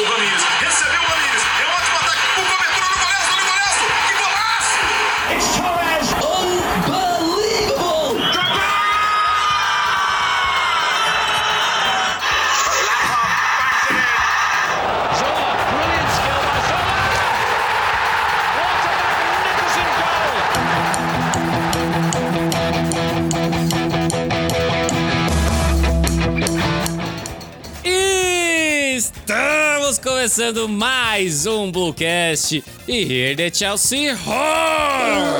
o Ramires. Recebeu começando mais um Bluecast e here the Chelsea Horn!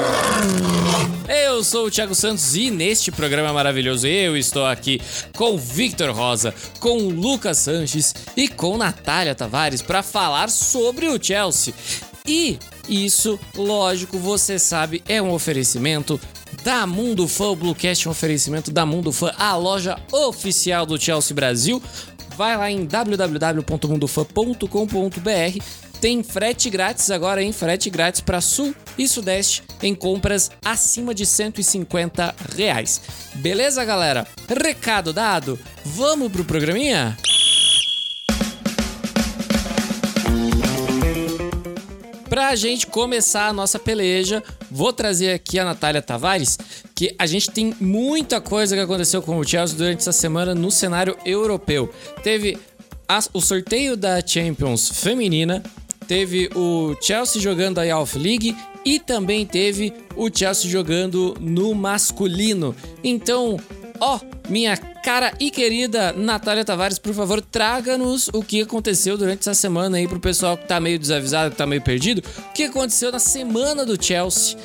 Eu sou o Thiago Santos e neste programa maravilhoso eu estou aqui com Victor Rosa, com Lucas Sanches e com Natália Tavares para falar sobre o Chelsea. E isso, lógico, você sabe, é um oferecimento da Mundo Fã, o Bluecast é um oferecimento da Mundo Fã, a loja oficial do Chelsea Brasil. Vai lá em www.mundofan.com.br. Tem frete grátis agora, hein? Frete grátis para Sul e Sudeste em compras acima de 150 reais. Beleza, galera? Recado dado. Vamos pro programinha? Pra gente começar a nossa peleja, vou trazer aqui a Natália Tavares, que a gente tem muita coisa que aconteceu com o Chelsea durante essa semana no cenário europeu. Teve as- o sorteio da Champions feminina, teve o Chelsea jogando a Youth League e também teve o Chelsea jogando no masculino. Então, ó, minha cara e querida Natália Tavares, por favor, traga-nos o que aconteceu durante essa semana aí pro pessoal que tá meio desavisado, que tá meio perdido. O que aconteceu na semana do Chelsea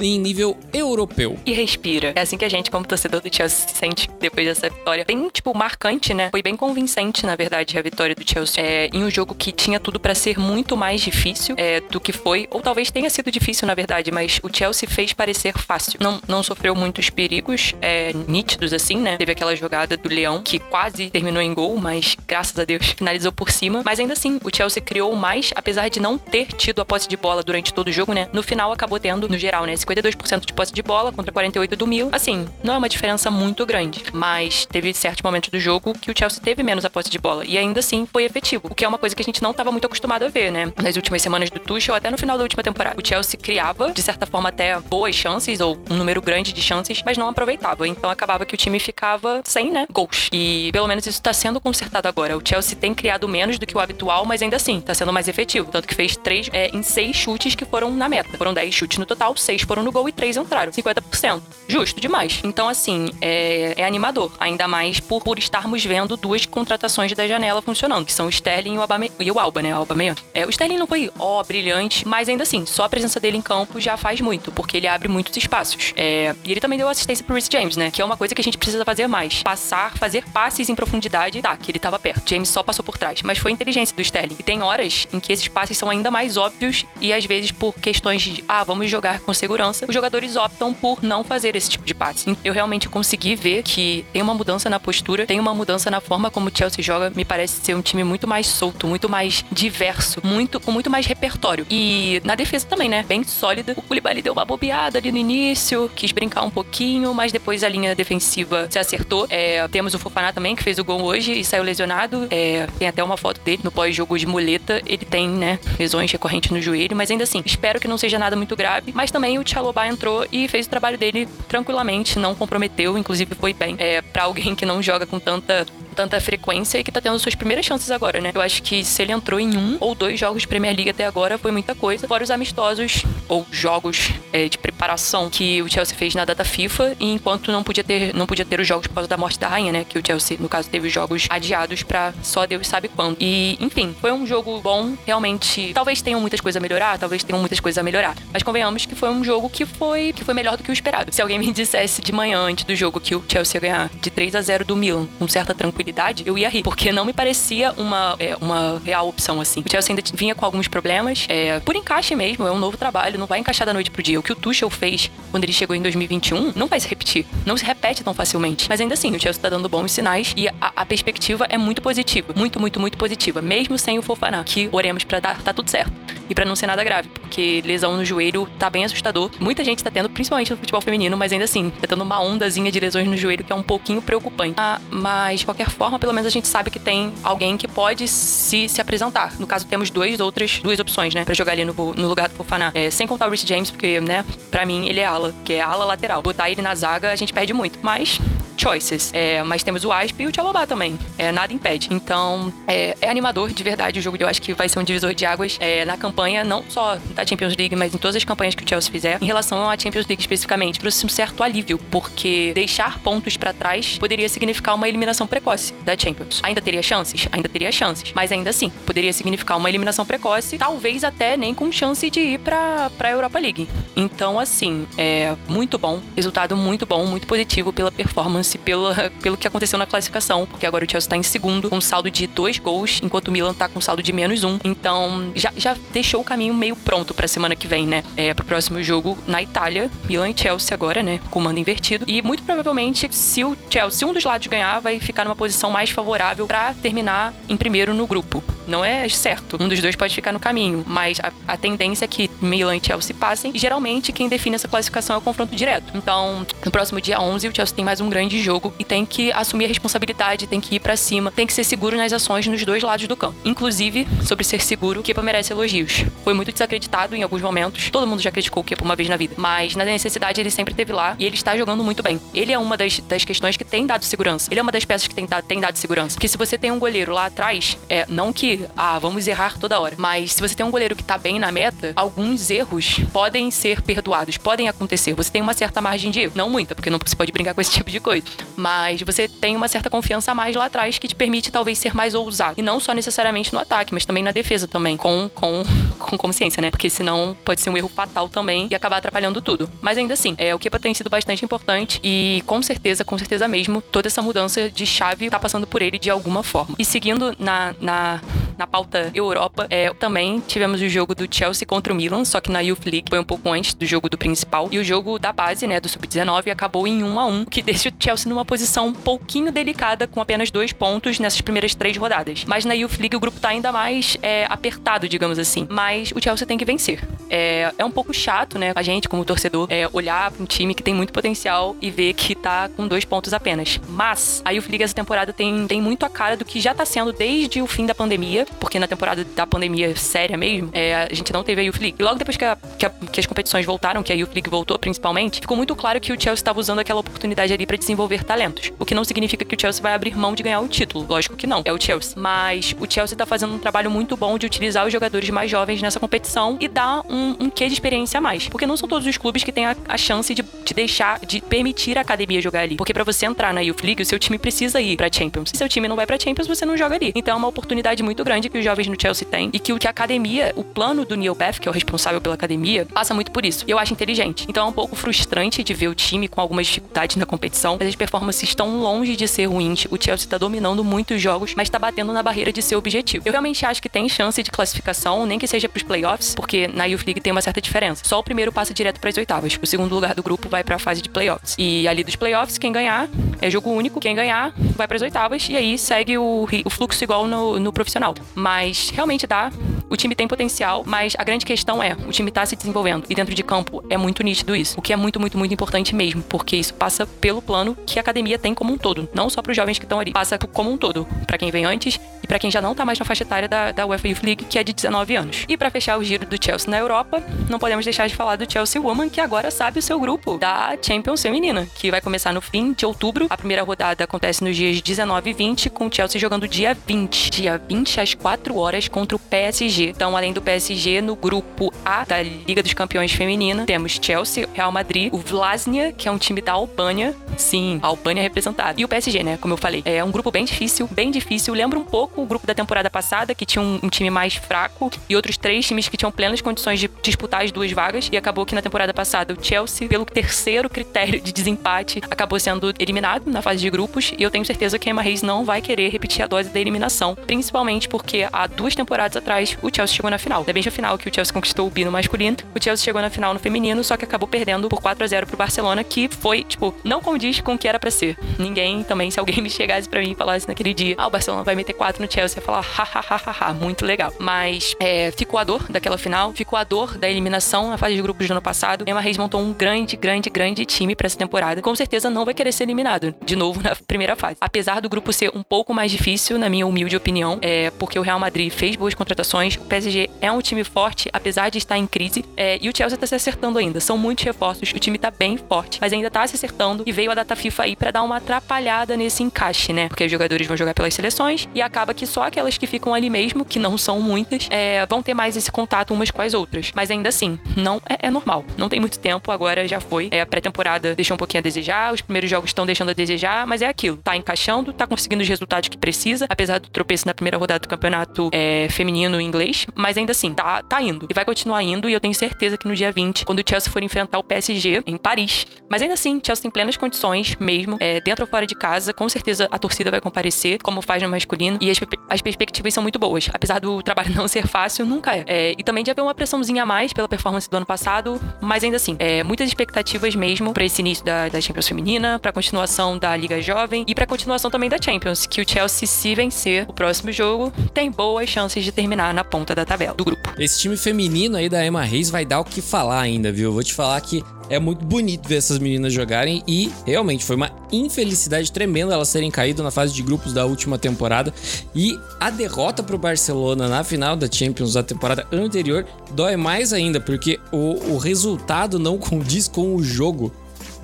em nível europeu? e respira. É assim que a gente, como torcedor do Chelsea, se sente depois dessa vitória. Bem, tipo, marcante, né? Foi bem convincente, na verdade, a vitória do Chelsea. É, em um jogo que tinha tudo pra ser muito mais difícil é, do que foi. Ou talvez tenha sido difícil, na verdade, mas o Chelsea fez parecer fácil. Não, não sofreu muitos perigos é, nítidos, assim, né? Teve aquela jogada do Leão, que quase terminou em gol, mas graças a Deus finalizou por cima. Mas ainda assim, o Chelsea criou mais, apesar de não ter tido a posse de bola durante todo o jogo, né? No final acabou tendo, no geral, né? 52% de posse de bola contra 48% do Mil. Assim, não é uma diferença muito grande, mas teve certos momentos do jogo que o Chelsea teve menos a posse de bola e ainda assim foi efetivo, o que é uma coisa que a gente não estava muito acostumado a ver, né? Nas últimas semanas do Tuchel, até no final da última temporada, o Chelsea criava, de certa forma, até boas chances ou um número grande de chances, mas não aproveitava. Então acabava que o time ficava sem, né, gols. E pelo menos isso tá sendo consertado agora. O Chelsea tem criado menos do que o habitual, mas ainda assim, tá sendo mais efetivo. Tanto que fez três é, em seis chutes que foram na meta. Foram 10 chutes no total, seis foram no gol e três entraram. 50%. Justo demais. Então, assim, é, é animador. Ainda mais por, por estarmos vendo duas contratações da janela funcionando, que são o Sterling e o, Abame, e o Alba, né? O Alba É, o Sterling não foi, ó, brilhante, mas ainda assim, só a presença dele em campo já faz muito, porque ele abre muitos espaços. É, e ele também deu assistência pro Rhys James, né? Que é uma coisa que a gente precisa fazer mais. Passar, fazer passes em profundidade. Tá, que ele tava perto. James só passou por trás. Mas foi inteligência do Sterling. E tem horas em que esses passes são ainda mais óbvios e às vezes por questões de, ah, vamos jogar com segurança, os jogadores optam por não fazer esse tipo de passe. Eu realmente consegui ver que tem uma mudança na postura, tem uma mudança na forma como o Chelsea joga. Me parece ser um time muito mais solto, muito mais diverso, muito com muito mais repertório. E na defesa também, né? Bem sólida. O Koulibaly deu uma bobeada ali no início, quis brincar um pouquinho, mas depois a linha defensiva se acertou. É, temos o Fofaná também, que fez o gol hoje e saiu lesionado. É, tem até uma foto dele no pós-jogo de muleta. Ele tem, né, lesões recorrentes no joelho, mas ainda assim, espero que não seja nada muito grave. Mas também o Chalobah entrou e fez o trabalho dele tranquilamente, não comprometeu, inclusive foi bem. É, para alguém que não joga com tanta tanta frequência e que tá tendo suas primeiras chances agora, né? Eu acho que se ele entrou em um ou dois jogos de Premier League até agora, foi muita coisa. Fora os amistosos ou jogos é, de preparação que o Chelsea fez na data FIFA, e enquanto não podia ter não podia ter os jogos por causa da morte da rainha, né? Que o Chelsea, no caso, teve os jogos adiados pra só Deus sabe quando. E, enfim, foi um jogo bom, realmente. Talvez tenham muitas coisas a melhorar, talvez tenham muitas coisas a melhorar. Mas convenhamos que foi um jogo que foi, que foi melhor do que o esperado. Se alguém me dissesse de manhã, antes do jogo, que o Chelsea ia ganhar de 3 a 0 do Milan, com certa tranquilidade, eu ia rir. Porque não me parecia uma, é, uma real opção, assim. O Chelsea ainda vinha com alguns problemas. É, por encaixe mesmo, é um novo trabalho, não vai encaixar da noite pro dia. O que o Tuchel fez quando ele chegou em 2021 não vai se repetir. Não se repete tão facilmente. Mas ainda assim, o Chelsea tá dando bons sinais e a, a perspectiva é muito positiva. Muito, muito, muito positiva. Mesmo sem o Fofaná, que oremos pra dar, tá tudo certo. E pra não ser nada grave, porque lesão no joelho tá bem assustador. Muita gente tá tendo, principalmente no futebol feminino, mas ainda assim, tá tendo uma ondazinha de lesões no joelho que é um pouquinho preocupante. Ah, mas, de qualquer forma, pelo menos a gente sabe que tem alguém que pode se, se apresentar. No caso, temos duas outras duas opções, né, pra jogar ali no, no lugar do Fofaná. É, sem contar o Rich James, porque, né, pra mim ele é ala, que é ala lateral. Botar ele na zaga, a gente perde muito. Mas choices. É, mas temos o Asp e o Tchalobá também. É, nada impede. Então, é, é, animador, de verdade. O jogo eu acho que vai ser um divisor de águas é, na campanha, não só da Champions League, mas em todas as campanhas que o Chelsea fizer. Em relação à Champions League especificamente, trouxe um certo alívio, porque deixar pontos para trás poderia significar uma eliminação precoce da Champions. Ainda teria chances? Ainda teria chances. Mas ainda assim, poderia significar uma eliminação precoce, talvez até nem com chance de ir pra, pra Europa League. Então, assim, é muito bom. Resultado muito bom, muito positivo pela performance, pela, pelo que aconteceu na classificação, porque agora o Chelsea tá em segundo, com saldo de dois gols, enquanto o Milan tá com saldo de menos um. Então, já, já deixou o caminho meio pronto pra semana que vem, né? É, pro próximo jogo na Itália, Milan e Chelsea agora, né? Com o mando invertido. E muito provavelmente, se o Chelsea, se um dos lados ganhar, vai ficar numa posição mais favorável para terminar em primeiro no grupo. Não é certo. Um dos dois pode ficar no caminho, mas a, a tendência é que Milan e Chelsea passem. E geralmente quem define essa classificação é o confronto direto. Então, no próximo dia 11, o Chelsea tem mais um grande jogo e tem que assumir a responsabilidade, tem que ir para cima, tem que ser seguro nas ações nos dois lados do campo. Inclusive, sobre ser seguro, o Kepa merece elogios. Foi muito desacreditado em alguns momentos. Todo mundo já criticou o Kepa uma vez na vida, mas na necessidade ele sempre teve lá e ele está jogando muito bem. Ele é uma das, das questões que tem dado segurança. Ele é uma das peças que tem, tem dado segurança. Porque se você tem um goleiro lá atrás, é não que, ah, vamos errar toda hora, mas se você tem um goleiro que tá bem na meta, alguns erros podem ser perdoados, podem acontecer. Você tem uma certa margem de erro. Não muita, porque não se pode brincar com esse tipo de coisa. Mas você tem uma certa confiança a mais lá atrás que te permite talvez ser mais ousado. E não só necessariamente no ataque, mas também na defesa também, com, com, com consciência, né? Porque senão pode ser um erro fatal também e acabar atrapalhando tudo. Mas ainda assim, é, o Kepa tem sido bastante importante e com certeza, com certeza mesmo, toda essa mudança de chave tá passando por ele de alguma forma. E seguindo na, na, na pauta Europa, é, também tivemos o jogo do Chelsea contra o Milan, só que na Youth League foi um pouco antes do jogo do principal. E o jogo da base, né, do Sub-19, acabou em 1 a 1 que deixa o Chelsea numa posição um pouquinho delicada, com apenas dois pontos nessas primeiras três rodadas. Mas na Youth League o grupo tá ainda mais é, apertado, digamos assim. Mas o Chelsea tem que vencer. É, é um pouco chato, né, a gente, como torcedor, é, olhar para um time que tem muito potencial e ver que tá com dois pontos apenas. Mas a Youth League essa temporada tem, tem muito a cara do que já tá sendo desde o fim da pandemia, porque na temporada da pandemia séria mesmo, é, a gente não teve a Youth League. E logo depois que, a, que, a, que, as competições voltaram, que a Youth League voltou principalmente, ficou muito claro que o Chelsea estava usando aquela oportunidade ali para desenvolver talentos. O que não significa que o Chelsea vai abrir mão de ganhar o título. Lógico que não. É o Chelsea. Mas o Chelsea tá fazendo um trabalho muito bom de utilizar os jogadores mais jovens nessa competição e dar um, um quê de experiência a mais. Porque não são todos os clubes que têm a, a chance de, de deixar, de permitir a academia jogar ali. Porque para você entrar na Youth League, o seu time precisa ir pra Champions. Se seu time não vai pra Champions, você não joga ali. Então é uma oportunidade muito grande que os jovens no Chelsea têm e que o que a academia, o plano do Neil Beth, que é o responsável pela academia, passa muito por isso. E eu acho inteligente. Então é um pouco frustrante de ver o time com algumas dificuldades na competição, mas as performances estão longe de ser ruins. O Chelsea tá dominando muitos jogos, mas tá batendo na barreira de seu objetivo. Eu realmente acho que tem chance de classificação, nem que seja pros playoffs, porque na Youth League tem uma certa diferença. Só o primeiro passa direto para as oitavas. O segundo lugar do grupo vai para a fase de playoffs. E ali dos playoffs, quem ganhar é jogo único. Quem ganhar vai para as oitavas e aí segue o, o fluxo igual no, no profissional. Mas realmente dá. O time tem potencial, mas a grande questão é, o time tá se desenvolvendo. E dentro de campo é muito nítido isso. O que é muito, muito, muito importante mesmo, porque isso passa pelo plano que a academia tem como um todo. Não só para os jovens que estão ali. Passa como um todo. para quem vem antes e para quem já não tá mais na faixa etária da, da UEFA Youth League, que é de 19 anos. E para fechar o giro do Chelsea na Europa, não podemos deixar de falar do Chelsea Woman, que agora sabe o seu grupo da Champions Feminina, que vai começar no fim de outubro. A primeira rodada acontece nos dias 19 e 20, com o Chelsea jogando dia 20. Dia 20 às 4 horas contra o PSG. Então, além do PSG, no grupo A da Liga dos Campeões Feminina, temos Chelsea, Real Madrid, o Vlasnia, que é um time da Albânia. Sim, a Albânia representada. E o PSG, né? Como eu falei. É um grupo bem difícil, bem difícil. Lembra um pouco o grupo da temporada passada, que tinha um, um time mais fraco e outros três times que tinham plenas condições de disputar as duas vagas. E acabou que na temporada passada o Chelsea, pelo terceiro critério de desempate, acabou sendo eliminado na fase de grupos. E eu tenho certeza que a Emma Reis não vai querer repetir a dose da eliminação, principalmente porque há duas temporadas atrás o o Chelsea chegou na final. Da mesma final que o Chelsea conquistou o bi no masculino, o Chelsea chegou na final no feminino, só que acabou perdendo por 4 a 0 pro Barcelona, que foi, tipo, não condiz com o que era para ser. Ninguém também, se alguém me chegasse para mim e falasse naquele dia, ah, o Barcelona vai meter 4 no Chelsea, ia falar, hahaha, muito legal. Mas é, ficou a dor daquela final, ficou a dor da eliminação na fase de grupos do ano passado. Emma Reis montou um grande, grande, grande time para essa temporada. Com certeza não vai querer ser eliminado de novo na primeira fase. Apesar do grupo ser um pouco mais difícil, na minha humilde opinião, é porque o Real Madrid fez boas contratações, o PSG é um time forte, apesar de estar em crise, é, e o Chelsea tá se acertando ainda. São muitos reforços, o time tá bem forte, mas ainda tá se acertando e veio a data FIFA aí para dar uma atrapalhada nesse encaixe, né? Porque os jogadores vão jogar pelas seleções e acaba que só aquelas que ficam ali mesmo, que não são muitas, é, vão ter mais esse contato umas com as outras. Mas ainda assim, não é, é normal. Não tem muito tempo, agora já foi. É, a pré-temporada deixou um pouquinho a desejar, os primeiros jogos estão deixando a desejar, mas é aquilo. Tá encaixando, tá conseguindo os resultados que precisa, apesar do tropeço na primeira rodada do campeonato é, feminino inglês, mas ainda assim, tá, tá indo. E vai continuar indo, e eu tenho certeza que no dia 20, quando o Chelsea for enfrentar o PSG em Paris. Mas ainda assim, Chelsea tem plenas condições mesmo, é, dentro ou fora de casa, com certeza a torcida vai comparecer, como faz no masculino, e as, as perspectivas são muito boas. Apesar do trabalho não ser fácil, nunca é. é. E também de haver uma pressãozinha a mais pela performance do ano passado, mas ainda assim, é, muitas expectativas mesmo para esse início da, da Champions Feminina, para continuação da Liga Jovem e para continuação também da Champions, que o Chelsea, se vencer o próximo jogo, tem boas chances de terminar na ponta da tabela do grupo. Esse time feminino aí da Emma Reis vai dar o que falar ainda, viu? Eu vou te falar que é muito bonito ver essas meninas jogarem e realmente foi uma infelicidade tremenda elas terem caído na fase de grupos da última temporada e a derrota para o Barcelona na final da Champions da temporada anterior dói mais ainda porque o, o resultado não condiz com o jogo.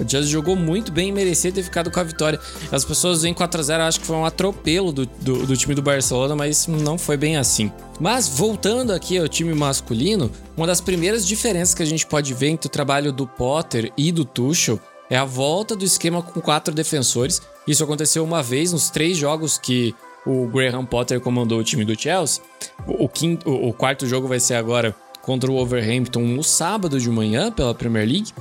O Chelsea jogou muito bem e merecia ter ficado com a vitória. As pessoas veem 4x0, acho que foi um atropelo do, do, do, time do Barcelona, mas não foi bem assim. Mas voltando aqui ao time masculino, uma das primeiras diferenças que a gente pode ver entre o trabalho do Potter e do Tuchel é a volta do esquema com quatro defensores. Isso aconteceu uma vez nos três jogos que o Graham Potter comandou o time do Chelsea. O, quinto, o quarto jogo vai ser agora contra o Wolverhampton no sábado de manhã pela Premier League.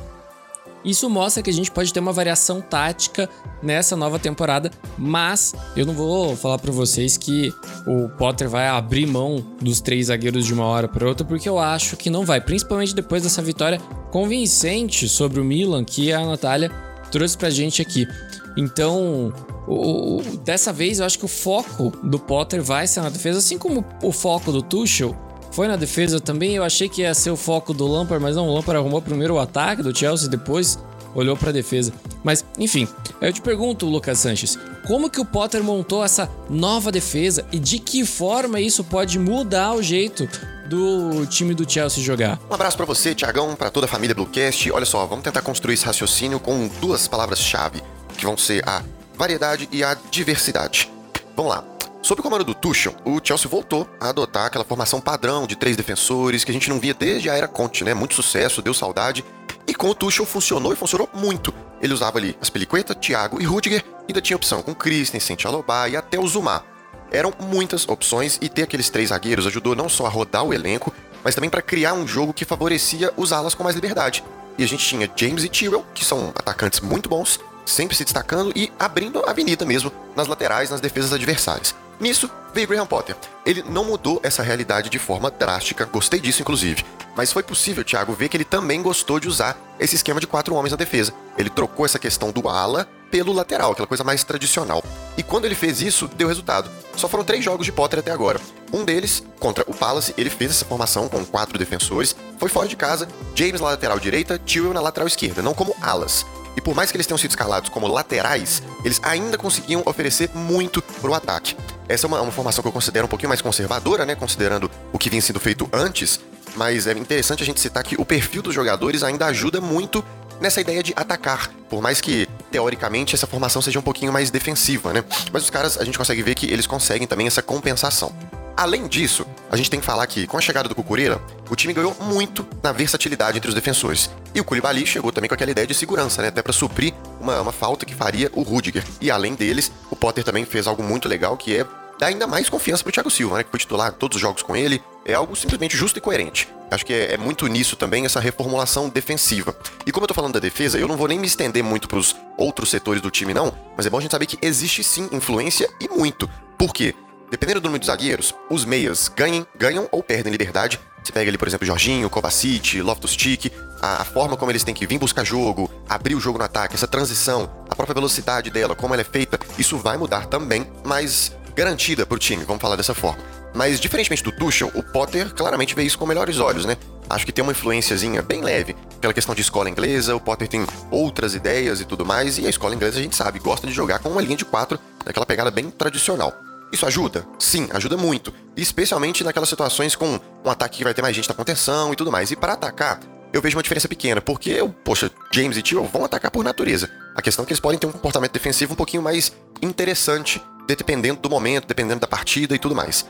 Isso mostra que a gente pode ter uma variação tática nessa nova temporada, mas eu não vou falar para vocês que o Potter vai abrir mão dos três zagueiros de uma hora para outra, porque eu acho que não vai, principalmente depois dessa vitória convincente sobre o Milan que a Natália trouxe pra gente aqui. Então, o, o, dessa vez eu acho que o foco do Potter vai ser na defesa, assim como o foco do Tuchel foi na defesa também. Eu achei que ia ser o foco do Lampard, mas não, o Lampard arrumou primeiro o ataque do Chelsea, depois olhou para a defesa. Mas, enfim, eu te pergunto, Lucas Sanches, como que o Potter montou essa nova defesa e de que forma isso pode mudar o jeito do time do Chelsea jogar? Um abraço para você, Tiagão, para toda a família Bluecast. Olha só, vamos tentar construir esse raciocínio com duas palavras-chave, que vão ser a variedade e a diversidade. Vamos lá. Sob o comando do Tuchel, o Chelsea voltou a adotar aquela formação padrão de três defensores que a gente não via desde a era Conte, né? Muito sucesso, deu saudade. E com o Tuchel funcionou e funcionou muito. Ele usava ali as Peliqueta, Thiago e Rudiger, ainda tinha opção com Christensen, Chalobah e até o Zuma. Eram muitas opções e ter aqueles três zagueiros ajudou não só a rodar o elenco, mas também para criar um jogo que favorecia os alas com mais liberdade. E a gente tinha James e Tyrell, que são atacantes muito bons, sempre se destacando e abrindo a avenida mesmo nas laterais, nas defesas adversárias. Nisso veio Graham Potter. Ele não mudou essa realidade de forma drástica, gostei disso inclusive. Mas foi possível, Thiago, ver que ele também gostou de usar esse esquema de quatro homens na defesa. Ele trocou essa questão do ala pelo lateral, aquela coisa mais tradicional. E quando ele fez isso, deu resultado. Só foram três jogos de Potter até agora. Um deles, contra o Palace, ele fez essa formação com quatro defensores, foi fora de casa, James na lateral direita, Tewell na lateral esquerda, não como alas. E por mais que eles tenham sido escalados como laterais, eles ainda conseguiam oferecer muito pro ataque. Essa é uma, uma formação que eu considero um pouquinho mais conservadora, né? Considerando o que vinha sendo feito antes. Mas é interessante a gente citar que o perfil dos jogadores ainda ajuda muito nessa ideia de atacar. Por mais que, teoricamente, essa formação seja um pouquinho mais defensiva, né? Mas os caras, a gente consegue ver que eles conseguem também essa compensação. Além disso, a gente tem que falar que, com a chegada do Cucurella, o time ganhou muito na versatilidade entre os defensores. E o Koulibaly chegou também com aquela ideia de segurança, né? Até para suprir uma, uma falta que faria o Rudiger. E além deles, o Potter também fez algo muito legal, que é dar ainda mais confiança pro Thiago Silva, né? Que foi titular todos os jogos com ele. É algo simplesmente justo e coerente. Acho que é, é, muito nisso também essa reformulação defensiva. E como eu tô falando da defesa, eu não vou nem me estender muito pros outros setores do time, não. Mas é bom a gente saber que existe sim influência e muito. Por quê? Dependendo do número de zagueiros, os meias ganhem, ganham ou perdem liberdade. Você pega ali, por exemplo, Jorginho, Kovacic, Loftus-Cheek, a, a, forma como eles têm que vir buscar jogo, abrir o jogo no ataque, essa transição, a própria velocidade dela, como ela é feita, isso vai mudar também, mas garantida pro time, vamos falar dessa forma. Mas, diferentemente do Tuchel, o Potter claramente vê isso com melhores olhos, né? Acho que tem uma influenciazinha bem leve pela questão de escola inglesa, o Potter tem outras ideias e tudo mais, e a escola inglesa a gente sabe, gosta de jogar com uma linha de quatro, daquela pegada bem tradicional. Isso ajuda? Sim, ajuda muito. Especialmente naquelas situações com um ataque que vai ter mais gente na contenção e tudo mais. E para atacar, eu vejo uma diferença pequena, porque, poxa, James e Tio vão atacar por natureza. A questão é que eles podem ter um comportamento defensivo um pouquinho mais interessante, dependendo do momento, dependendo da partida e tudo mais.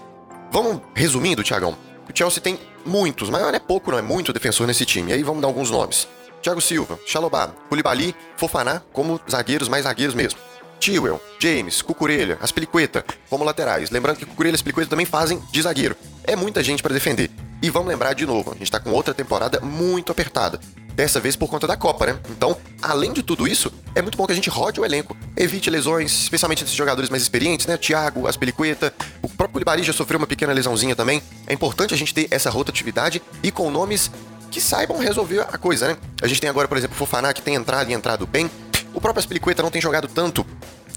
Vamos resumindo, Tiagão. O Chelsea tem muitos, mas não é pouco, não é muito defensor nesse time. E aí vamos dar alguns nomes. Thiago Silva, Chalobah, Koulibaly, Fofaná como zagueiros, mais zagueiros mesmo. Tiwell, James, Cucurella, Aspilicueta como laterais. Lembrando que Cucurella e Aspilicueta também fazem de zagueiro. É muita gente para defender. E vamos lembrar de novo, a gente tá com outra temporada muito apertada. Dessa vez por conta da Copa, né? Então, além de tudo isso, é muito bom que a gente rode o elenco. Evite lesões, especialmente desses jogadores mais experientes, né? Thiago, Aspilicueta, o próprio Koulibaly já sofreu uma pequena lesãozinha também. É importante a gente ter essa rotatividade e com nomes que saibam resolver a coisa, né? A gente tem agora, por exemplo, o Fofaná, que tem entrado e entrado bem. O próprio Aspilicueta não tem jogado tanto,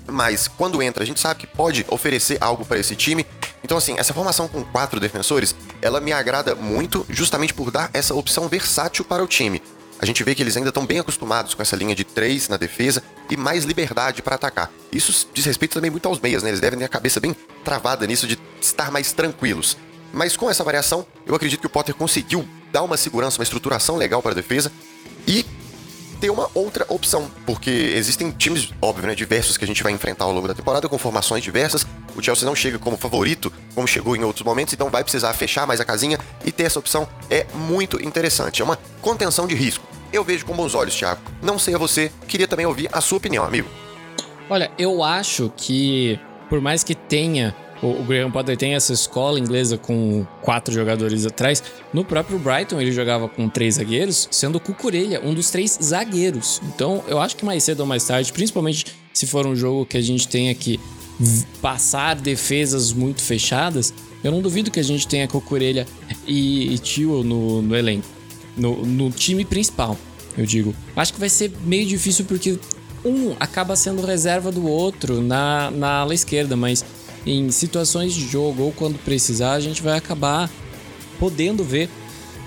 mas quando entra, a gente sabe que pode oferecer algo para esse time. Então, assim, essa formação com quatro defensores, ela me agrada muito justamente por dar essa opção versátil para o time. A gente vê que eles ainda estão bem acostumados com essa linha de três na defesa e mais liberdade para atacar. Isso diz respeito também muito aos meias, né? Eles devem ter a cabeça bem travada nisso de estar mais tranquilos. Mas com essa variação, eu acredito que o Potter conseguiu dar uma segurança, uma estruturação legal para a defesa e ter uma outra opção, porque existem times, óbvio, né, diversos que a gente vai enfrentar ao longo da temporada com formações diversas. O Chelsea não chega como favorito, como chegou em outros momentos, então vai precisar fechar mais a casinha e ter essa opção é muito interessante. É uma contenção de risco. Eu vejo com bons olhos, Thiago. Não sei a você, queria também ouvir a sua opinião, amigo. Olha, eu acho que por mais que tenha o, o Graham Potter tem essa escola inglesa com quatro jogadores atrás. No próprio Brighton ele jogava com três zagueiros, sendo o Cucurella um dos três zagueiros. Então eu acho que mais cedo ou mais tarde, principalmente se for um jogo que a gente tenha que passar defesas muito fechadas, eu não duvido que a gente tenha Cucurella e, e Tio no, no elenco, no, no time principal, eu digo. Acho que vai ser meio difícil porque um acaba sendo reserva do outro na, na ala esquerda, mas em situações de jogo ou quando precisar, a gente vai acabar podendo ver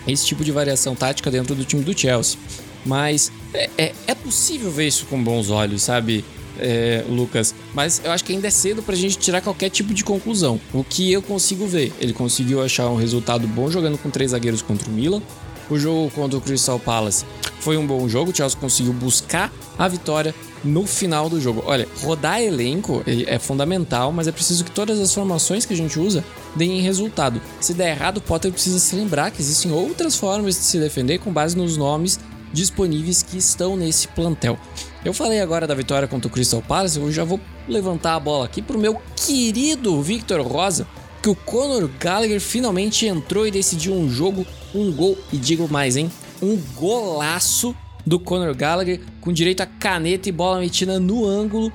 esse tipo de variação tática dentro do time do Chelsea. Mas é, é, é possível ver isso com bons olhos, sabe, é, Lucas? Mas eu acho que ainda é cedo pra gente tirar qualquer tipo de conclusão. O que eu consigo ver, ele conseguiu achar um resultado bom jogando com três zagueiros contra o Milan. O jogo contra o Crystal Palace foi um bom jogo, o Chelsea conseguiu buscar a vitória no final do jogo. Olha, rodar elenco é fundamental, mas é preciso que todas as formações que a gente usa deem resultado. Se der errado, o Potter precisa se lembrar que existem outras formas de se defender com base nos nomes disponíveis que estão nesse plantel. Eu falei agora da vitória contra o Crystal Palace, eu já vou levantar a bola aqui pro meu querido Victor Rosa, que o Conor Gallagher finalmente entrou e decidiu um jogo, um gol e digo mais, hein? Um golaço do Conor Gallagher, com direito a caneta e bola metida no ângulo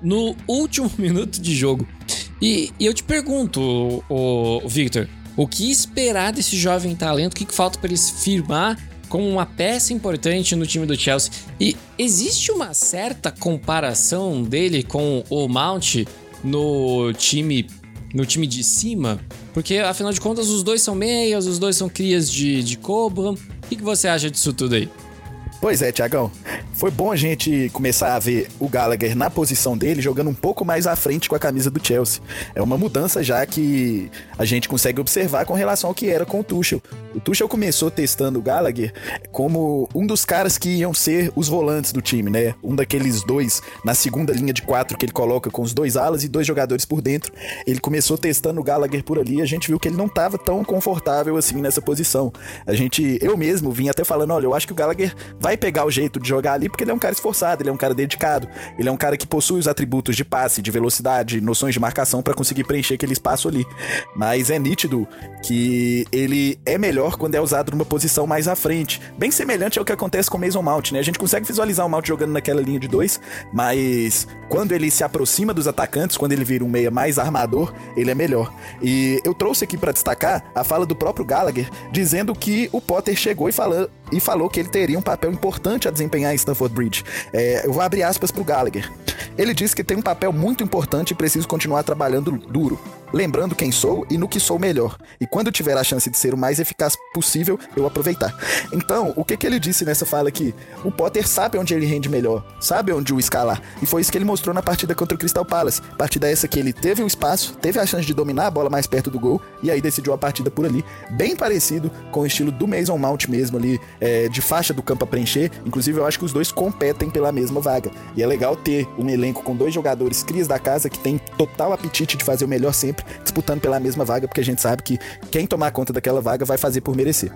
no último minuto de jogo. E, e eu te pergunto, o, o, Victor, o que esperar desse jovem talento? O que, que falta para ele se firmar como uma peça importante no time do Chelsea? E existe uma certa comparação dele com o Mount no time no time de cima? Porque afinal de contas os dois são meias, os dois são crias de, de Cobra. O que, que você acha disso tudo aí? Pois é, Tiagão. Foi bom a gente começar a ver o Gallagher na posição dele, jogando um pouco mais à frente com a camisa do Chelsea. É uma mudança já que a gente consegue observar com relação ao que era com o Tuchel. O Tuchel começou testando o Gallagher como um dos caras que iam ser os volantes do time, né? Um daqueles dois na segunda linha de quatro que ele coloca com os dois alas e dois jogadores por dentro. Ele começou testando o Gallagher por ali, a gente viu que ele não estava tão confortável assim nessa posição. A gente, eu mesmo vim até falando, olha, eu acho que o Gallagher vai vai pegar o jeito de jogar ali porque ele é um cara esforçado, ele é um cara dedicado, ele é um cara que possui os atributos de passe, de velocidade, noções de marcação para conseguir preencher aquele espaço ali. Mas é nítido que ele é melhor quando é usado numa posição mais à frente. Bem semelhante ao que acontece com o Mason Mount, né? A gente consegue visualizar o Mount jogando naquela linha de dois, mas quando ele se aproxima dos atacantes, quando ele vira um meia mais armador, ele é melhor. E eu trouxe aqui para destacar a fala do próprio Gallagher dizendo que o Potter chegou e falou, e falou que ele teria um papel importante a desempenhar em Stanford Bridge. É, eu vou abrir aspas pro Gallagher. Ele disse que tem um papel muito importante e preciso continuar trabalhando duro, lembrando quem sou e no que sou melhor. E quando tiver a chance de ser o mais eficaz possível, eu aproveitar. Então, o que, que ele disse nessa fala aqui? O Potter sabe onde ele rende melhor, sabe onde o escalar. E foi isso que ele mostrou na partida contra o Crystal Palace. Partida essa que ele teve o espaço, teve a chance de dominar a bola mais perto do gol e aí decidiu a partida por ali. Bem parecido com o estilo do Mason Mount mesmo ali, é, de faixa do campo a preencher. Inclusive, eu acho que os dois competem pela mesma vaga. E é legal ter um elenco com dois jogadores crias da casa que tem total apetite de fazer o melhor sempre, disputando pela mesma vaga, porque a gente sabe que quem tomar conta daquela vaga vai fazer por merecer.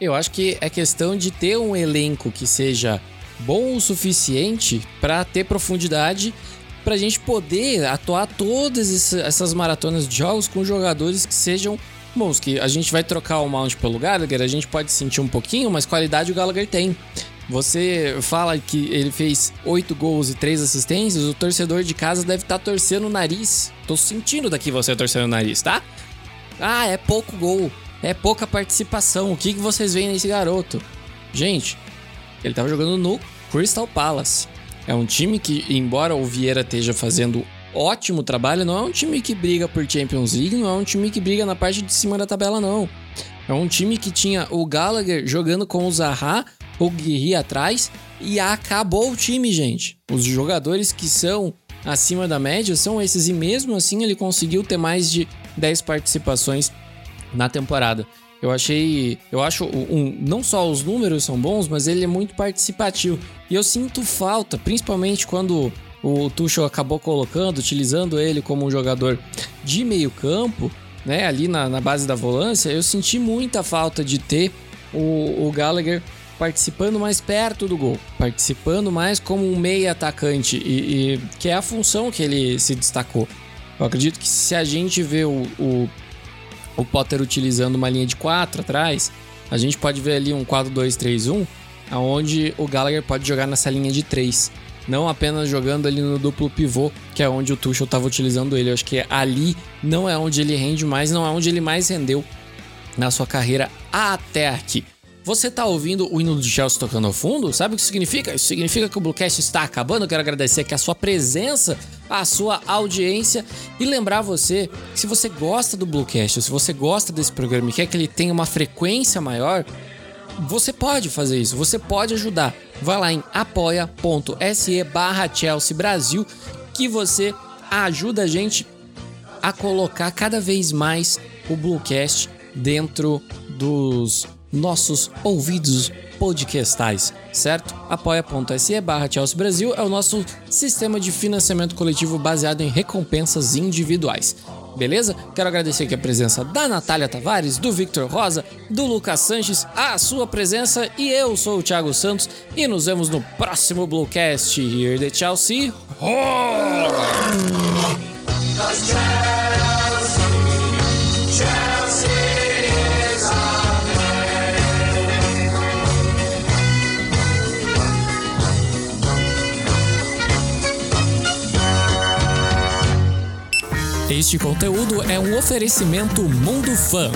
Eu acho que é questão de ter um elenco que seja bom o suficiente para ter profundidade para a gente poder atuar todas essas maratonas de jogos com jogadores que sejam bons. Que a gente vai trocar o Mount pelo Gallagher, a gente pode sentir um pouquinho, mas qualidade o Gallagher tem. Você fala que ele fez 8 gols e 3 assistências, o torcedor de casa deve estar tá torcendo o nariz. Tô sentindo daqui você torcendo o nariz, tá? Ah, é pouco gol é pouca participação. O que, que vocês veem nesse garoto? Gente, ele estava jogando no Crystal Palace. É um time que, embora o Vieira esteja fazendo ótimo trabalho, não é um time que briga por Champions League, não é um time que briga na parte de cima da tabela, não. É um time que tinha o Gallagher jogando com o Zaha, o Guerri atrás e acabou o time, gente. Os jogadores que são acima da média são esses e mesmo assim ele conseguiu ter mais de 10 participações na temporada. Eu achei. Eu acho. Um, não só os números são bons, mas ele é muito participativo. E eu sinto falta, principalmente quando o Tuchel acabou colocando, utilizando ele como um jogador de meio campo, né? Ali na, na base da volância, eu senti muita falta de ter o, o Gallagher participando mais perto do gol, participando mais como um meia atacante, e, e, que é a função que ele se destacou. Eu acredito que se a gente vê o, o o Potter utilizando uma linha de 4 atrás, a gente pode ver ali um 4-2-3-1, aonde o Gallagher pode jogar nessa linha de 3. Não apenas jogando ali no duplo pivô, que é onde o Tuchel estava utilizando ele. Eu acho que ali não é onde ele rende mais, não é onde ele mais rendeu na sua carreira até aqui. Você tá ouvindo o hino do Chelsea tocando ao fundo? Sabe o que significa? Isso significa que o Bluecast está acabando. Eu quero agradecer aqui a sua presença, a sua audiência e lembrar você que se você gosta do Bluecast, se você gosta desse programa e quer que ele tenha uma frequência maior, você pode fazer isso, você pode ajudar. Vai lá em apoia.se barra Chelsea Brasil que você ajuda a gente a colocar cada vez mais o Bluecast dentro dos nossos ouvidos podcastais, certo? apoia.se barra Chelsea Brasil é o nosso sistema de financiamento coletivo baseado em recompensas individuais. Beleza? Quero agradecer aqui a presença da Natália Tavares, do Victor Rosa, do Lucas Sanches, a sua presença e eu sou o Thiago Santos e nos vemos no próximo Bluecast Here the Chelsea. Este conteúdo é um oferecimento Mundo Fã.